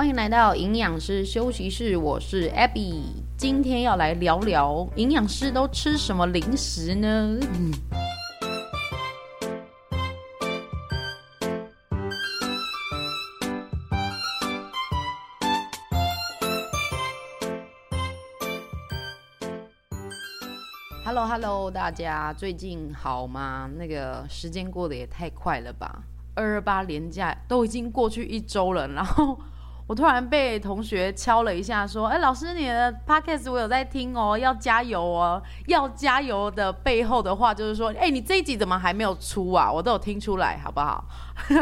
欢迎来到营养师休息室，我是 Abby，今天要来聊聊营养师都吃什么零食呢？，Hello Hello，大家最近好吗？那个时间过得也太快了吧，二二八连假都已经过去一周了，然后。我突然被同学敲了一下，说：“哎，老师，你的 podcast 我有在听哦，要加油哦，要加油的背后的话就是说，哎，你这一集怎么还没有出啊？我都有听出来，好不好？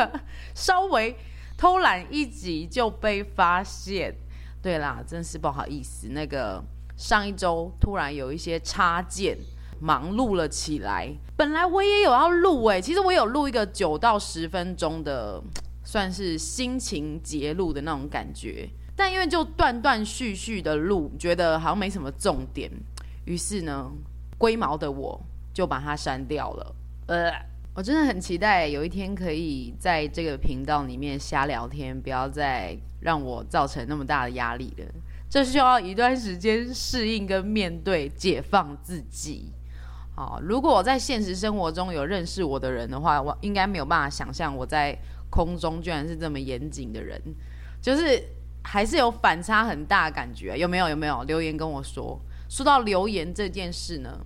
稍微偷懒一集就被发现，对啦，真是不好意思。那个上一周突然有一些插件，忙碌了起来。本来我也有要录，哎，其实我有录一个九到十分钟的。”算是心情节录的那种感觉，但因为就断断续续的录，觉得好像没什么重点，于是呢，龟毛的我就把它删掉了。呃，我真的很期待有一天可以在这个频道里面瞎聊天，不要再让我造成那么大的压力了。这需要一段时间适应跟面对，解放自己。好，如果我在现实生活中有认识我的人的话，我应该没有办法想象我在。空中居然是这么严谨的人，就是还是有反差很大的感觉，有没有？有没有留言跟我说？说到留言这件事呢，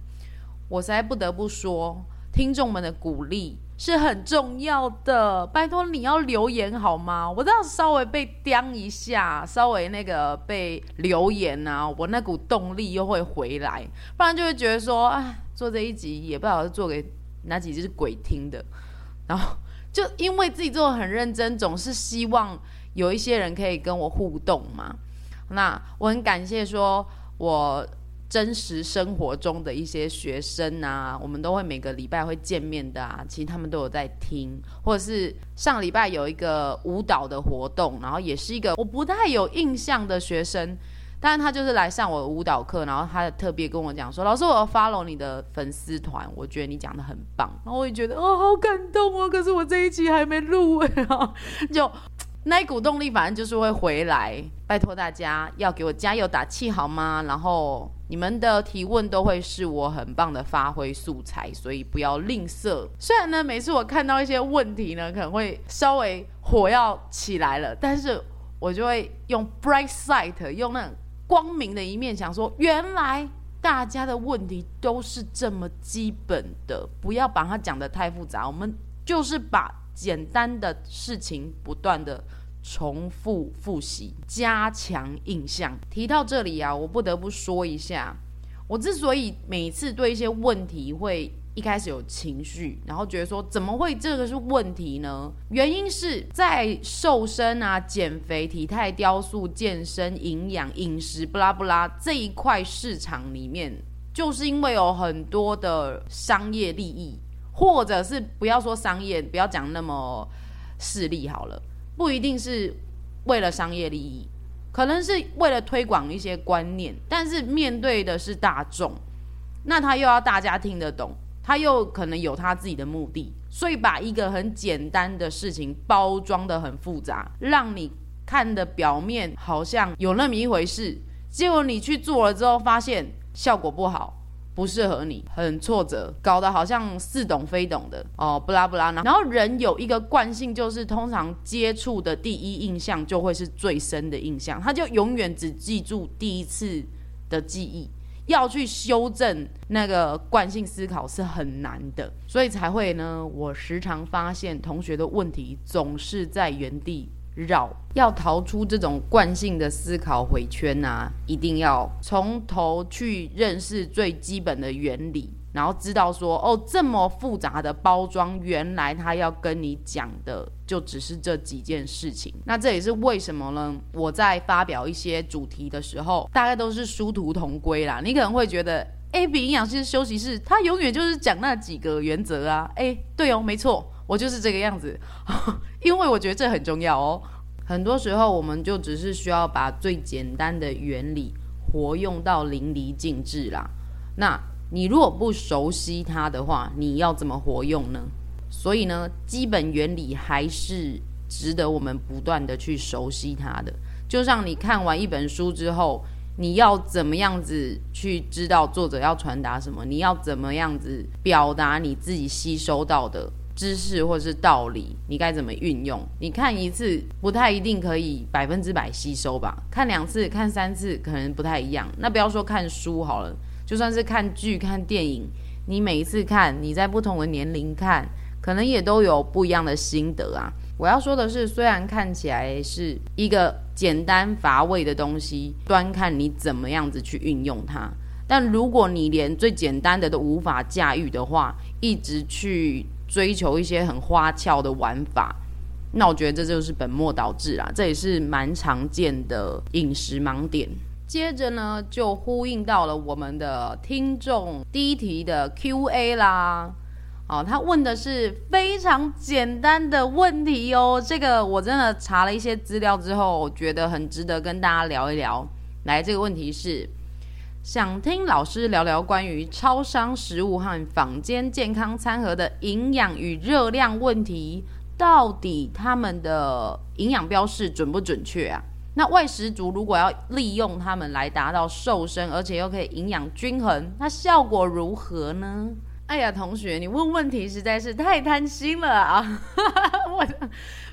我实在不得不说，听众们的鼓励是很重要的。拜托你要留言好吗？我这样稍微被刁一下，稍微那个被留言啊，我那股动力又会回来，不然就会觉得说，啊，做这一集也不知道是做给哪几只鬼听的，然后。就因为自己做的很认真，总是希望有一些人可以跟我互动嘛。那我很感谢说，我真实生活中的一些学生啊，我们都会每个礼拜会见面的啊。其实他们都有在听，或者是上礼拜有一个舞蹈的活动，然后也是一个我不太有印象的学生。但是他就是来上我的舞蹈课，然后他特别跟我讲说：“老师，我要 follow 你的粉丝团，我觉得你讲的很棒。”然后我也觉得哦，好感动哦。可是我这一期还没录哎，就 那一股动力，反正就是会回来。拜托大家要给我加油打气好吗？然后你们的提问都会是我很棒的发挥素材，所以不要吝啬。虽然呢，每次我看到一些问题呢，可能会稍微火要起来了，但是我就会用 bright side，用那种。光明的一面，想说，原来大家的问题都是这么基本的，不要把它讲得太复杂。我们就是把简单的事情不断的重复复习，加强印象。提到这里啊，我不得不说一下，我之所以每次对一些问题会。一开始有情绪，然后觉得说怎么会这个是问题呢？原因是在瘦身啊、减肥、体态雕塑、健身、营养、饮食，不拉不拉这一块市场里面，就是因为有很多的商业利益，或者是不要说商业，不要讲那么势利好了，不一定是为了商业利益，可能是为了推广一些观念，但是面对的是大众，那他又要大家听得懂。他又可能有他自己的目的，所以把一个很简单的事情包装得很复杂，让你看的表面好像有那么一回事，结果你去做了之后，发现效果不好，不适合你，很挫折，搞得好像似懂非懂的哦，不拉不拉。然后人有一个惯性，就是通常接触的第一印象就会是最深的印象，他就永远只记住第一次的记忆。要去修正那个惯性思考是很难的，所以才会呢。我时常发现同学的问题总是在原地绕。要逃出这种惯性的思考回圈啊，一定要从头去认识最基本的原理。然后知道说哦，这么复杂的包装，原来他要跟你讲的就只是这几件事情。那这也是为什么呢？我在发表一些主题的时候，大概都是殊途同归啦。你可能会觉得，A B 营养师休息室，他永远就是讲那几个原则啊。哎，对哦，没错，我就是这个样子，因为我觉得这很重要哦。很多时候，我们就只是需要把最简单的原理活用到淋漓尽致啦。那你如果不熟悉它的话，你要怎么活用呢？所以呢，基本原理还是值得我们不断的去熟悉它的。就像你看完一本书之后，你要怎么样子去知道作者要传达什么？你要怎么样子表达你自己吸收到的知识或是道理？你该怎么运用？你看一次不太一定可以百分之百吸收吧？看两次、看三次可能不太一样。那不要说看书好了，就算是看剧、看电影，你每一次看，你在不同的年龄看，可能也都有不一样的心得啊。我要说的是，虽然看起来是一个简单乏味的东西，端看你怎么样子去运用它。但如果你连最简单的都无法驾驭的话，一直去追求一些很花俏的玩法，那我觉得这就是本末倒置啦。这也是蛮常见的饮食盲点。接着呢，就呼应到了我们的听众第一题的 Q&A 啦。哦，他问的是非常简单的问题哦。这个我真的查了一些资料之后，我觉得很值得跟大家聊一聊。来，这个问题是想听老师聊聊关于超商食物和坊间健康餐盒的营养与热量问题，到底他们的营养标示准不准确啊？那外食族如果要利用它们来达到瘦身，而且又可以营养均衡，那效果如何呢？哎呀，同学，你问问题实在是太贪心了啊！我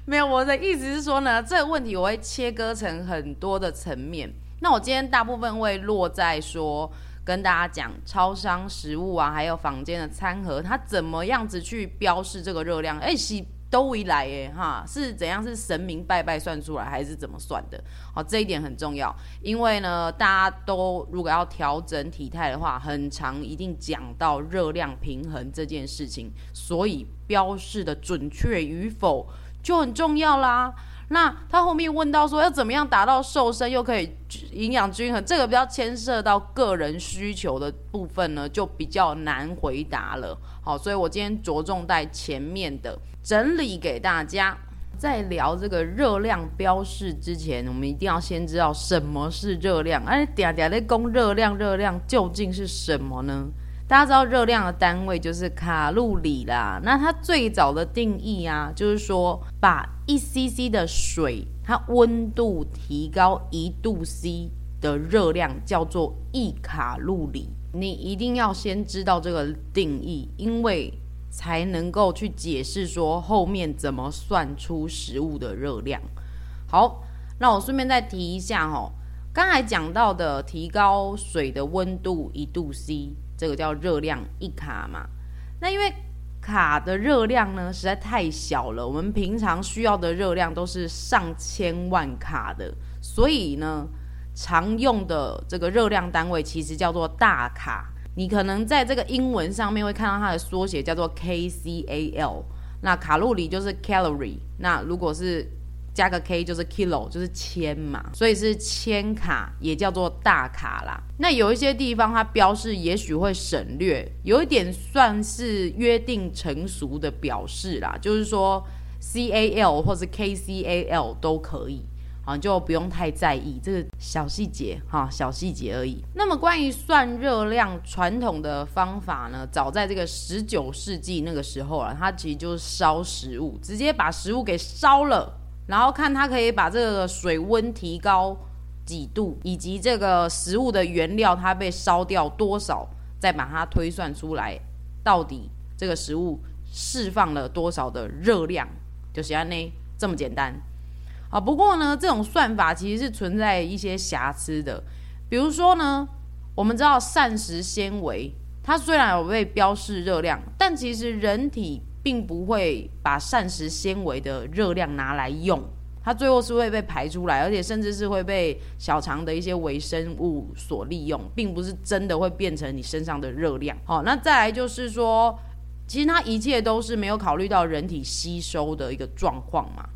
没有，我的意思是说呢，这个问题我会切割成很多的层面。那我今天大部分会落在说，跟大家讲超商食物啊，还有坊间的餐盒，它怎么样子去标示这个热量？哎，是。都回来耶，哈，是怎样？是神明拜拜算出来，还是怎么算的？好，这一点很重要，因为呢，大家都如果要调整体态的话，很常一定讲到热量平衡这件事情，所以标示的准确与否就很重要啦。那他后面问到说，要怎么样达到瘦身又可以营养均衡，这个比较牵涉到个人需求的部分呢，就比较难回答了。好，所以我今天着重在前面的。整理给大家，在聊这个热量标示之前，我们一定要先知道什么是热量。哎，嗲嗲的供热量，热量究竟是什么呢？大家知道热量的单位就是卡路里啦。那它最早的定义啊，就是说把一 cc 的水，它温度提高一度 C 的热量叫做一卡路里。你一定要先知道这个定义，因为。才能够去解释说后面怎么算出食物的热量。好，那我顺便再提一下哦，刚才讲到的提高水的温度一度 C，这个叫热量一卡嘛。那因为卡的热量呢实在太小了，我们平常需要的热量都是上千万卡的，所以呢，常用的这个热量单位其实叫做大卡。你可能在这个英文上面会看到它的缩写叫做 KCAL，那卡路里就是 calorie，那如果是加个 K 就是 kilo，就是千嘛，所以是千卡，也叫做大卡啦。那有一些地方它标示也许会省略，有一点算是约定成俗的表示啦，就是说 CAL 或是 KCAL 都可以。啊，就不用太在意这个小细节哈，小细节而已。那么关于算热量传统的方法呢，早在这个十九世纪那个时候啊，它其实就是烧食物，直接把食物给烧了，然后看它可以把这个水温提高几度，以及这个食物的原料它被烧掉多少，再把它推算出来，到底这个食物释放了多少的热量，就是按呢这么简单。啊，不过呢，这种算法其实是存在一些瑕疵的。比如说呢，我们知道膳食纤维，它虽然有被标示热量，但其实人体并不会把膳食纤维的热量拿来用，它最后是会被排出来，而且甚至是会被小肠的一些微生物所利用，并不是真的会变成你身上的热量。好，那再来就是说，其实它一切都是没有考虑到人体吸收的一个状况嘛。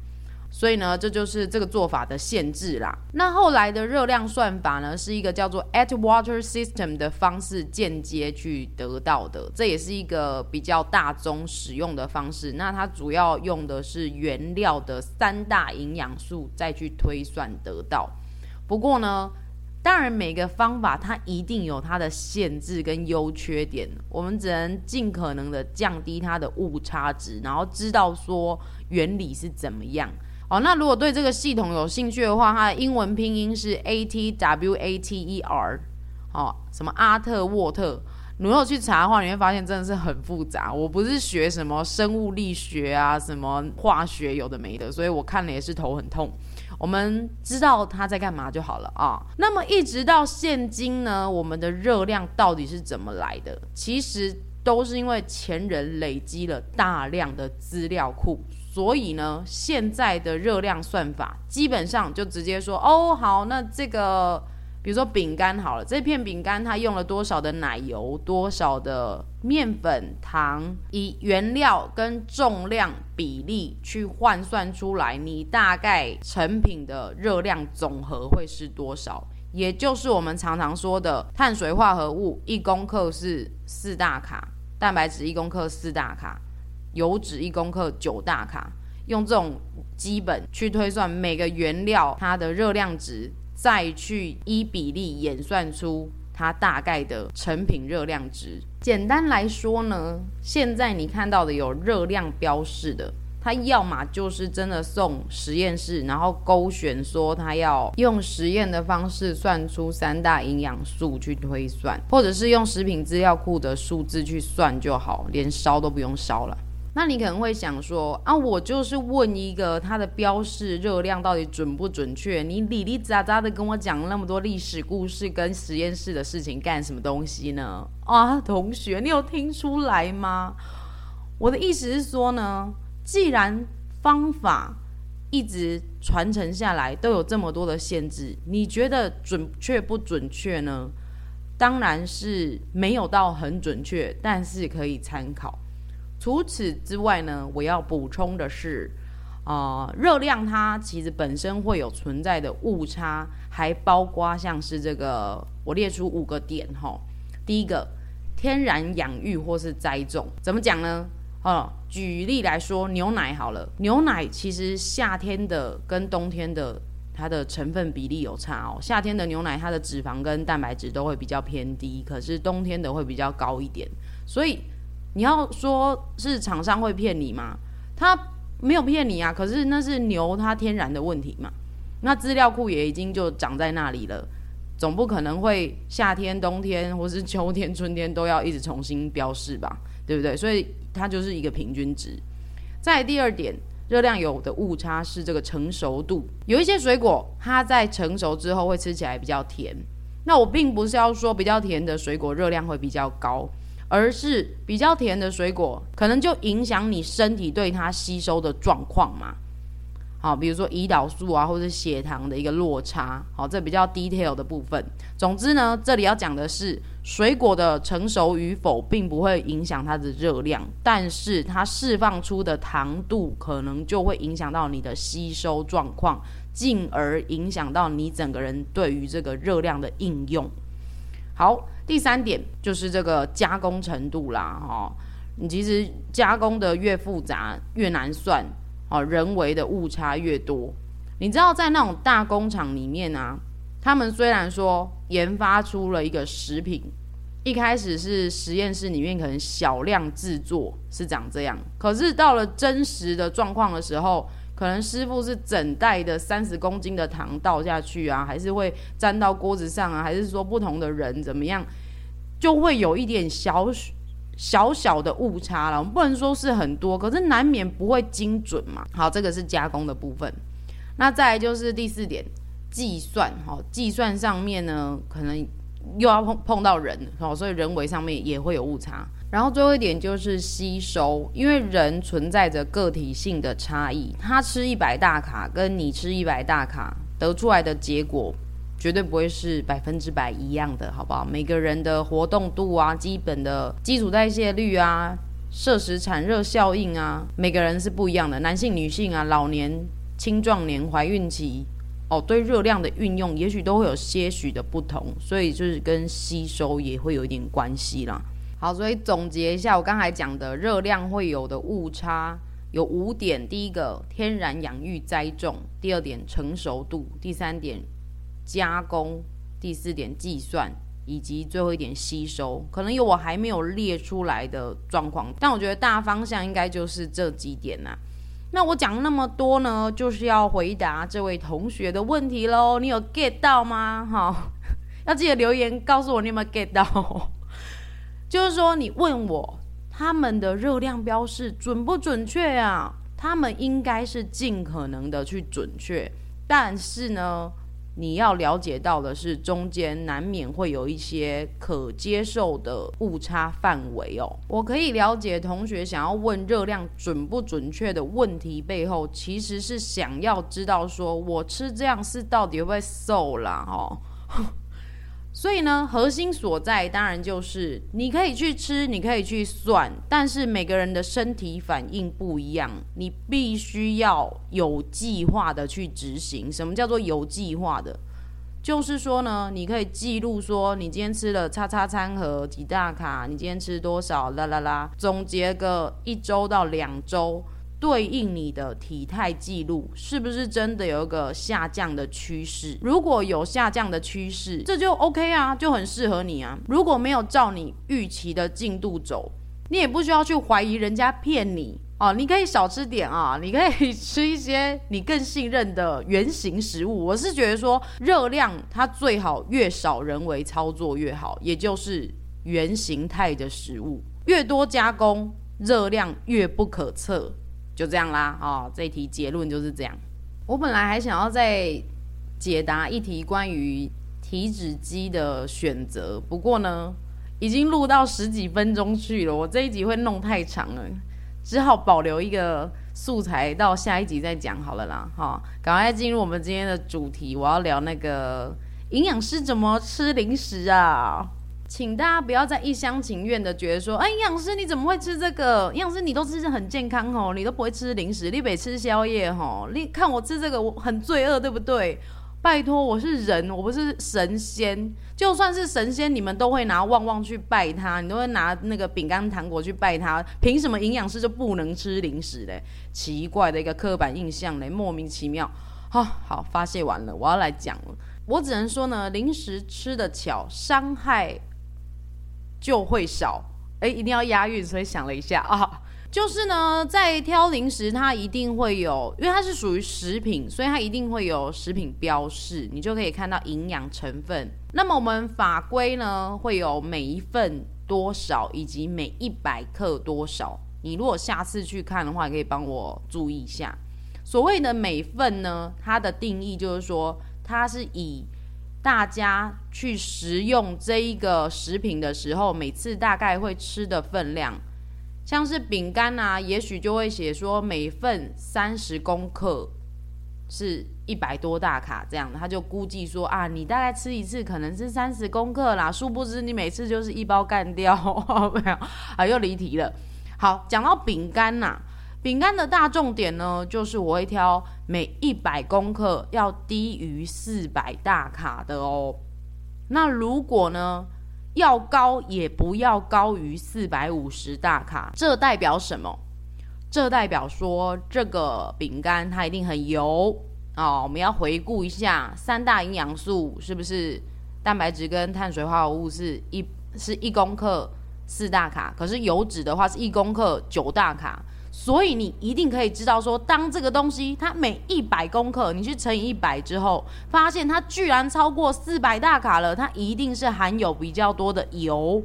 所以呢，这就是这个做法的限制啦。那后来的热量算法呢，是一个叫做 Atwater System 的方式间接去得到的。这也是一个比较大宗使用的方式。那它主要用的是原料的三大营养素再去推算得到。不过呢，当然每个方法它一定有它的限制跟优缺点。我们只能尽可能的降低它的误差值，然后知道说原理是怎么样。哦，那如果对这个系统有兴趣的话，它的英文拼音是 A T W A T E R，哦，什么阿特沃特。如果去查的话，你会发现真的是很复杂。我不是学什么生物力学啊，什么化学有的没的，所以我看了也是头很痛。我们知道它在干嘛就好了啊。那么一直到现今呢，我们的热量到底是怎么来的？其实都是因为前人累积了大量的资料库，所以呢，现在的热量算法基本上就直接说，哦，好，那这个。比如说饼干好了，这片饼干它用了多少的奶油，多少的面粉、糖，以原料跟重量比例去换算出来，你大概成品的热量总和会是多少？也就是我们常常说的碳水化合物一公克是四大卡，蛋白质一公克四大卡，油脂一公克九大卡，用这种基本去推算每个原料它的热量值。再去依比例演算出它大概的成品热量值。简单来说呢，现在你看到的有热量标示的，它要么就是真的送实验室，然后勾选说它要用实验的方式算出三大营养素去推算，或者是用食品资料库的数字去算就好，连烧都不用烧了。那你可能会想说啊，我就是问一个它的标示热量到底准不准确？你哩哩杂杂的跟我讲那么多历史故事跟实验室的事情干什么东西呢？啊，同学，你有听出来吗？我的意思是说呢，既然方法一直传承下来都有这么多的限制，你觉得准确不准确呢？当然是没有到很准确，但是可以参考。除此之外呢，我要补充的是，啊、呃，热量它其实本身会有存在的误差，还包括像是这个，我列出五个点哈。第一个，天然养育或是栽种，怎么讲呢？哦，举例来说，牛奶好了，牛奶其实夏天的跟冬天的它的成分比例有差哦。夏天的牛奶它的脂肪跟蛋白质都会比较偏低，可是冬天的会比较高一点，所以。你要说是厂商会骗你吗？他没有骗你啊，可是那是牛它天然的问题嘛。那资料库也已经就长在那里了，总不可能会夏天、冬天或是秋天、春天都要一直重新标示吧？对不对？所以它就是一个平均值。再第二点，热量有的误差是这个成熟度，有一些水果它在成熟之后会吃起来比较甜。那我并不是要说比较甜的水果热量会比较高。而是比较甜的水果，可能就影响你身体对它吸收的状况嘛。好，比如说胰岛素啊，或者血糖的一个落差。好，这比较 detail 的部分。总之呢，这里要讲的是，水果的成熟与否，并不会影响它的热量，但是它释放出的糖度，可能就会影响到你的吸收状况，进而影响到你整个人对于这个热量的应用。好。第三点就是这个加工程度啦，哈，你其实加工的越复杂越难算，哦，人为的误差越多。你知道在那种大工厂里面啊，他们虽然说研发出了一个食品，一开始是实验室里面可能小量制作是长这样，可是到了真实的状况的时候。可能师傅是整袋的三十公斤的糖倒下去啊，还是会沾到锅子上啊，还是说不同的人怎么样，就会有一点小小小的误差了。我们不能说是很多，可是难免不会精准嘛。好，这个是加工的部分。那再来就是第四点，计算。好，计算上面呢，可能又要碰碰到人，好，所以人为上面也会有误差。然后最后一点就是吸收，因为人存在着个体性的差异，他吃一百大卡跟你吃一百大卡得出来的结果绝对不会是百分之百一样的，好不好？每个人的活动度啊、基本的基础代谢率啊、摄食产热效应啊，每个人是不一样的。男性、女性啊、老年、青壮年、怀孕期，哦，对热量的运用也许都会有些许的不同，所以就是跟吸收也会有一点关系啦。好，所以总结一下，我刚才讲的热量会有的误差有五点：第一个，天然养育栽种；第二点，成熟度；第三点，加工；第四点，计算；以及最后一点，吸收。可能有我还没有列出来的状况，但我觉得大方向应该就是这几点呐、啊。那我讲那么多呢，就是要回答这位同学的问题喽。你有 get 到吗？好，要记得留言告诉我你有没有 get 到。就是说，你问我他们的热量标示准不准确啊？他们应该是尽可能的去准确，但是呢，你要了解到的是，中间难免会有一些可接受的误差范围哦。我可以了解同学想要问热量准不准确的问题背后，其实是想要知道说我吃这样是到底会不会瘦啦哦。所以呢，核心所在当然就是你可以去吃，你可以去算，但是每个人的身体反应不一样，你必须要有计划的去执行。什么叫做有计划的？就是说呢，你可以记录说你今天吃了叉叉餐盒几大卡，你今天吃多少啦啦啦，总结个一周到两周。对应你的体态记录是不是真的有一个下降的趋势？如果有下降的趋势，这就 OK 啊，就很适合你啊。如果没有照你预期的进度走，你也不需要去怀疑人家骗你哦。你可以少吃点啊，你可以吃一些你更信任的原型食物。我是觉得说，热量它最好越少人为操作越好，也就是原型态的食物，越多加工，热量越不可测。就这样啦，哦，这一题结论就是这样。我本来还想要再解答一题关于体脂机的选择，不过呢，已经录到十几分钟去了，我这一集会弄太长了，只好保留一个素材到下一集再讲好了啦。哈、哦，赶快进入我们今天的主题，我要聊那个营养师怎么吃零食啊。请大家不要再一厢情愿的觉得说，哎，营养师你怎么会吃这个？营养师你都吃的很健康哦，你都不会吃零食，你别吃宵夜吼。你看我吃这个，我很罪恶，对不对？拜托，我是人，我不是神仙。就算是神仙，你们都会拿旺旺去拜他，你都会拿那个饼干糖果去拜他。凭什么营养师就不能吃零食嘞？奇怪的一个刻板印象嘞，莫名其妙。好，好，发泄完了，我要来讲了。我只能说呢，零食吃的巧，伤害。就会少，哎，一定要押韵，所以想了一下 啊，就是呢，在挑零食，它一定会有，因为它是属于食品，所以它一定会有食品标示，你就可以看到营养成分。那么我们法规呢，会有每一份多少，以及每一百克多少。你如果下次去看的话，可以帮我注意一下。所谓的每份呢，它的定义就是说，它是以大家去食用这一个食品的时候，每次大概会吃的分量，像是饼干啊，也许就会写说每份三十公克是一百多大卡这样，他就估计说啊，你大概吃一次可能是三十公克啦，殊不知你每次就是一包干掉，没有啊，又离题了。好，讲到饼干呐。饼干的大重点呢，就是我会挑每一百公克要低于四百大卡的哦。那如果呢，要高也不要高于四百五十大卡，这代表什么？这代表说这个饼干它一定很油哦。我们要回顾一下三大营养素是不是？蛋白质跟碳水化合物是一是一公克四大卡，可是油脂的话是一公克九大卡。所以你一定可以知道说，当这个东西它每一百公克，你去乘以一百之后，发现它居然超过四百大卡了，它一定是含有比较多的油。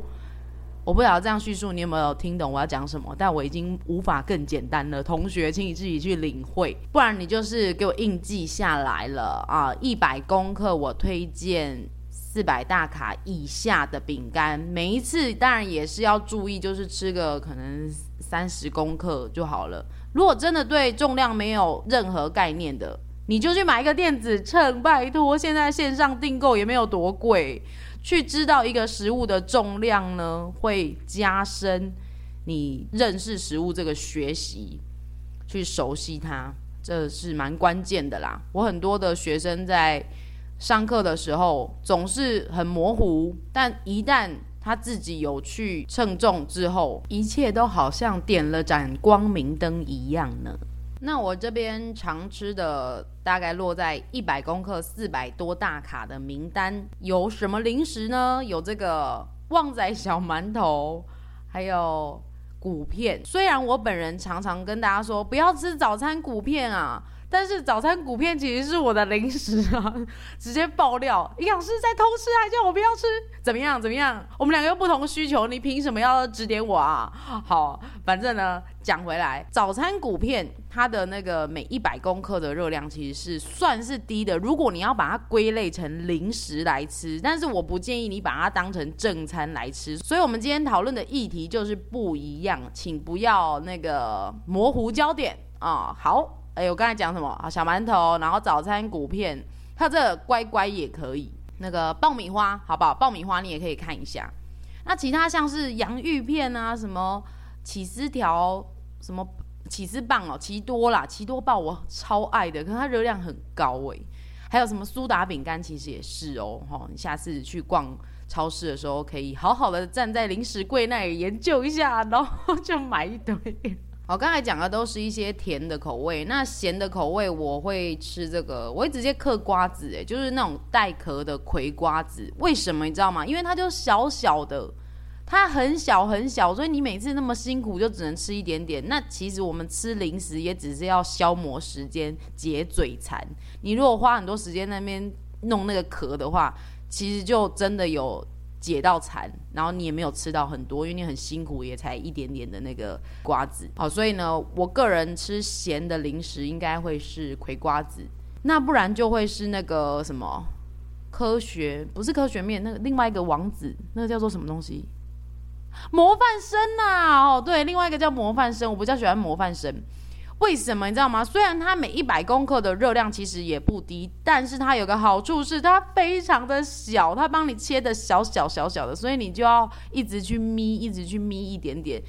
我不晓得这样叙述你有没有听懂我要讲什么，但我已经无法更简单了。同学，请你自己去领会，不然你就是给我硬记下来了啊！一百公克，我推荐四百大卡以下的饼干，每一次当然也是要注意，就是吃个可能。三十公克就好了。如果真的对重量没有任何概念的，你就去买一个电子秤，拜托，现在线上订购也没有多贵。去知道一个食物的重量呢，会加深你认识食物这个学习，去熟悉它，这是蛮关键的啦。我很多的学生在上课的时候总是很模糊，但一旦他自己有去称重之后，一切都好像点了盏光明灯一样呢。那我这边常吃的大概落在一百公克四百多大卡的名单有什么零食呢？有这个旺仔小馒头，还有谷片。虽然我本人常常跟大家说不要吃早餐谷片啊。但是早餐谷片其实是我的零食啊，直接爆料，营养师在偷吃，还叫我不要吃，怎么样？怎么样？我们两个有不同需求，你凭什么要指点我啊？好，反正呢，讲回来，早餐谷片它的那个每一百公克的热量其实是算是低的。如果你要把它归类成零食来吃，但是我不建议你把它当成正餐来吃。所以，我们今天讨论的议题就是不一样，请不要那个模糊焦点啊。好。哎、我刚才讲什么啊？小馒头，然后早餐谷片，还有这乖乖也可以。那个爆米花，好不好？爆米花你也可以看一下。那其他像是洋芋片啊，什么起司条，什么起司棒哦，奇多啦，奇多棒我超爱的，可是它热量很高哎。还有什么苏打饼干，其实也是哦。齁，你下次去逛超市的时候，可以好好的站在零食柜那里研究一下，然后 就买一堆。我刚才讲的都是一些甜的口味，那咸的口味我会吃这个，我会直接嗑瓜子，诶，就是那种带壳的葵瓜子。为什么你知道吗？因为它就小小的，它很小很小，所以你每次那么辛苦就只能吃一点点。那其实我们吃零食也只是要消磨时间、解嘴馋。你如果花很多时间那边弄那个壳的话，其实就真的有。解到馋，然后你也没有吃到很多，因为你很辛苦，也才一点点的那个瓜子。好，所以呢，我个人吃咸的零食应该会是葵瓜子，那不然就会是那个什么科学，不是科学面，那个另外一个王子，那个叫做什么东西？模范生呐、哦，对，另外一个叫模范生，我比较喜欢模范生。为什么你知道吗？虽然它每一百公克的热量其实也不低，但是它有个好处是它非常的小，它帮你切的小小小小的，所以你就要一直去眯，一直去眯一点点，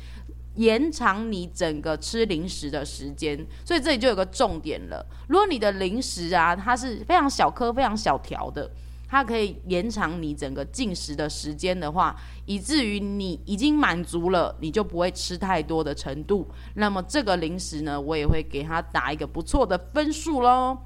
延长你整个吃零食的时间。所以这里就有个重点了，如果你的零食啊，它是非常小颗、非常小条的。它可以延长你整个进食的时间的话，以至于你已经满足了，你就不会吃太多的程度。那么这个零食呢，我也会给它打一个不错的分数喽。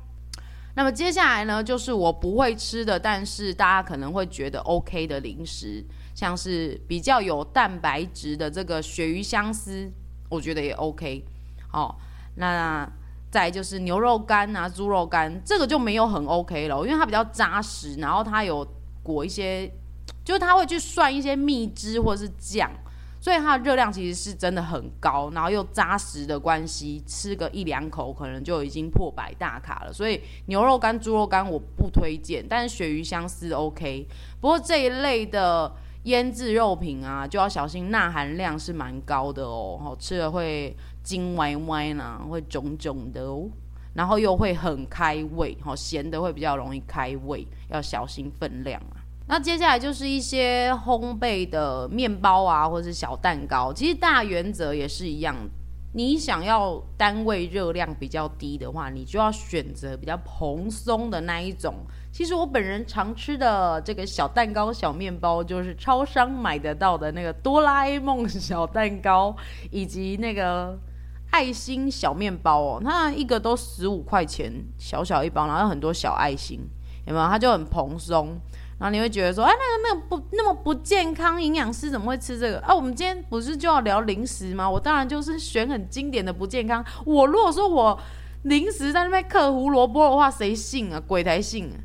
那么接下来呢，就是我不会吃的，但是大家可能会觉得 OK 的零食，像是比较有蛋白质的这个鳕鱼香丝，我觉得也 OK。好，那。再就是牛肉干啊，猪肉干，这个就没有很 OK 了，因为它比较扎实，然后它有裹一些，就是它会去涮一些蜜汁或者是酱，所以它的热量其实是真的很高，然后又扎实的关系，吃个一两口可能就已经破百大卡了。所以牛肉干、猪肉干我不推荐，但是鳕鱼香丝 OK。不过这一类的腌制肉品啊，就要小心钠含量是蛮高的哦，好吃了会。筋歪歪呢，会肿肿的哦，然后又会很开胃，好咸的会比较容易开胃，要小心分量啊。那接下来就是一些烘焙的面包啊，或者是小蛋糕，其实大原则也是一样。你想要单位热量比较低的话，你就要选择比较蓬松的那一种。其实我本人常吃的这个小蛋糕、小面包，就是超商买得到的那个哆啦 A 梦小蛋糕，以及那个。爱心小面包哦，它一个都十五块钱，小小一包，然后很多小爱心，有没有？它就很蓬松，然后你会觉得说，哎，那个那个不那么不健康，营养师怎么会吃这个？啊，我们今天不是就要聊零食吗？我当然就是选很经典的不健康。我如果说我零食在那边嗑胡萝卜的话，谁信啊？鬼才信啊！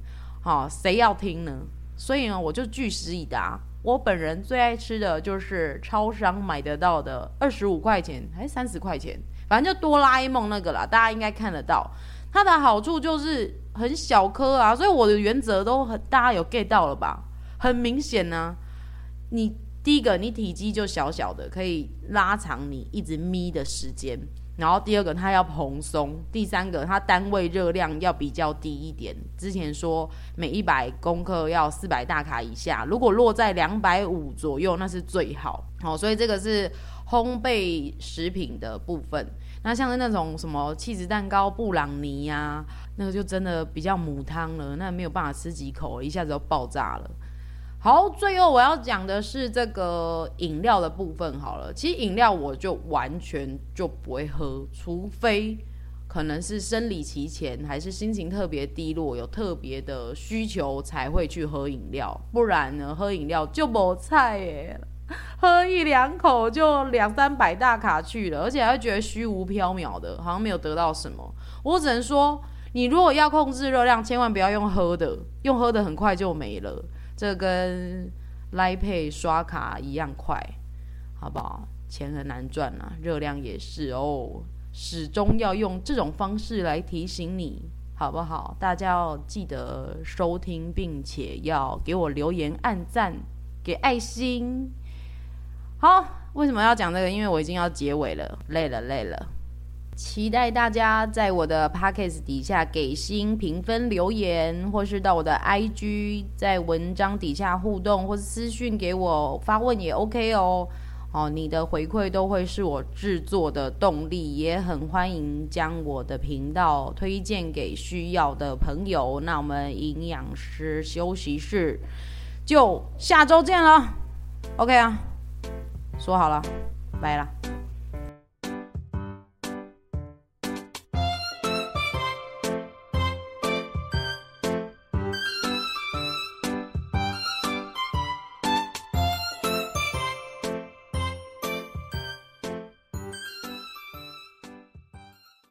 好，谁要听呢？所以呢，我就据实以答。我本人最爱吃的就是超商买得到的，二十五块钱还是三十块钱？反正就哆啦 A 梦那个啦，大家应该看得到。它的好处就是很小颗啊，所以我的原则都很，大家有 get 到了吧？很明显呢、你第一个你体积就小小的，可以拉长你一直眯的时间。然后第二个它要蓬松，第三个它单位热量要比较低一点。之前说每一百公克要四百大卡以下，如果落在两百五左右，那是最好。好，所以这个是。烘焙食品的部分，那像是那种什么气质蛋糕、布朗尼呀、那个就真的比较母汤了，那没有办法吃几口，一下子就爆炸了。好，最后我要讲的是这个饮料的部分。好了，其实饮料我就完全就不会喝，除非可能是生理期前，还是心情特别低落，有特别的需求才会去喝饮料，不然呢，喝饮料就没菜耶。喝一两口就两三百大卡去了，而且还会觉得虚无缥缈的，好像没有得到什么。我只能说，你如果要控制热量，千万不要用喝的，用喝的很快就没了。这跟来配刷卡一样快，好不好？钱很难赚啊，热量也是哦。始终要用这种方式来提醒你，好不好？大家要记得收听，并且要给我留言、按赞、给爱心。好，为什么要讲这个？因为我已经要结尾了，累了，累了。期待大家在我的 Podcast 底下给星评分、留言，或是到我的 IG 在文章底下互动，或是私讯给我发问也 OK 哦。哦，你的回馈都会是我制作的动力，也很欢迎将我的频道推荐给需要的朋友。那我们营养师休息室就下周见了，OK 啊，说好了，拜了。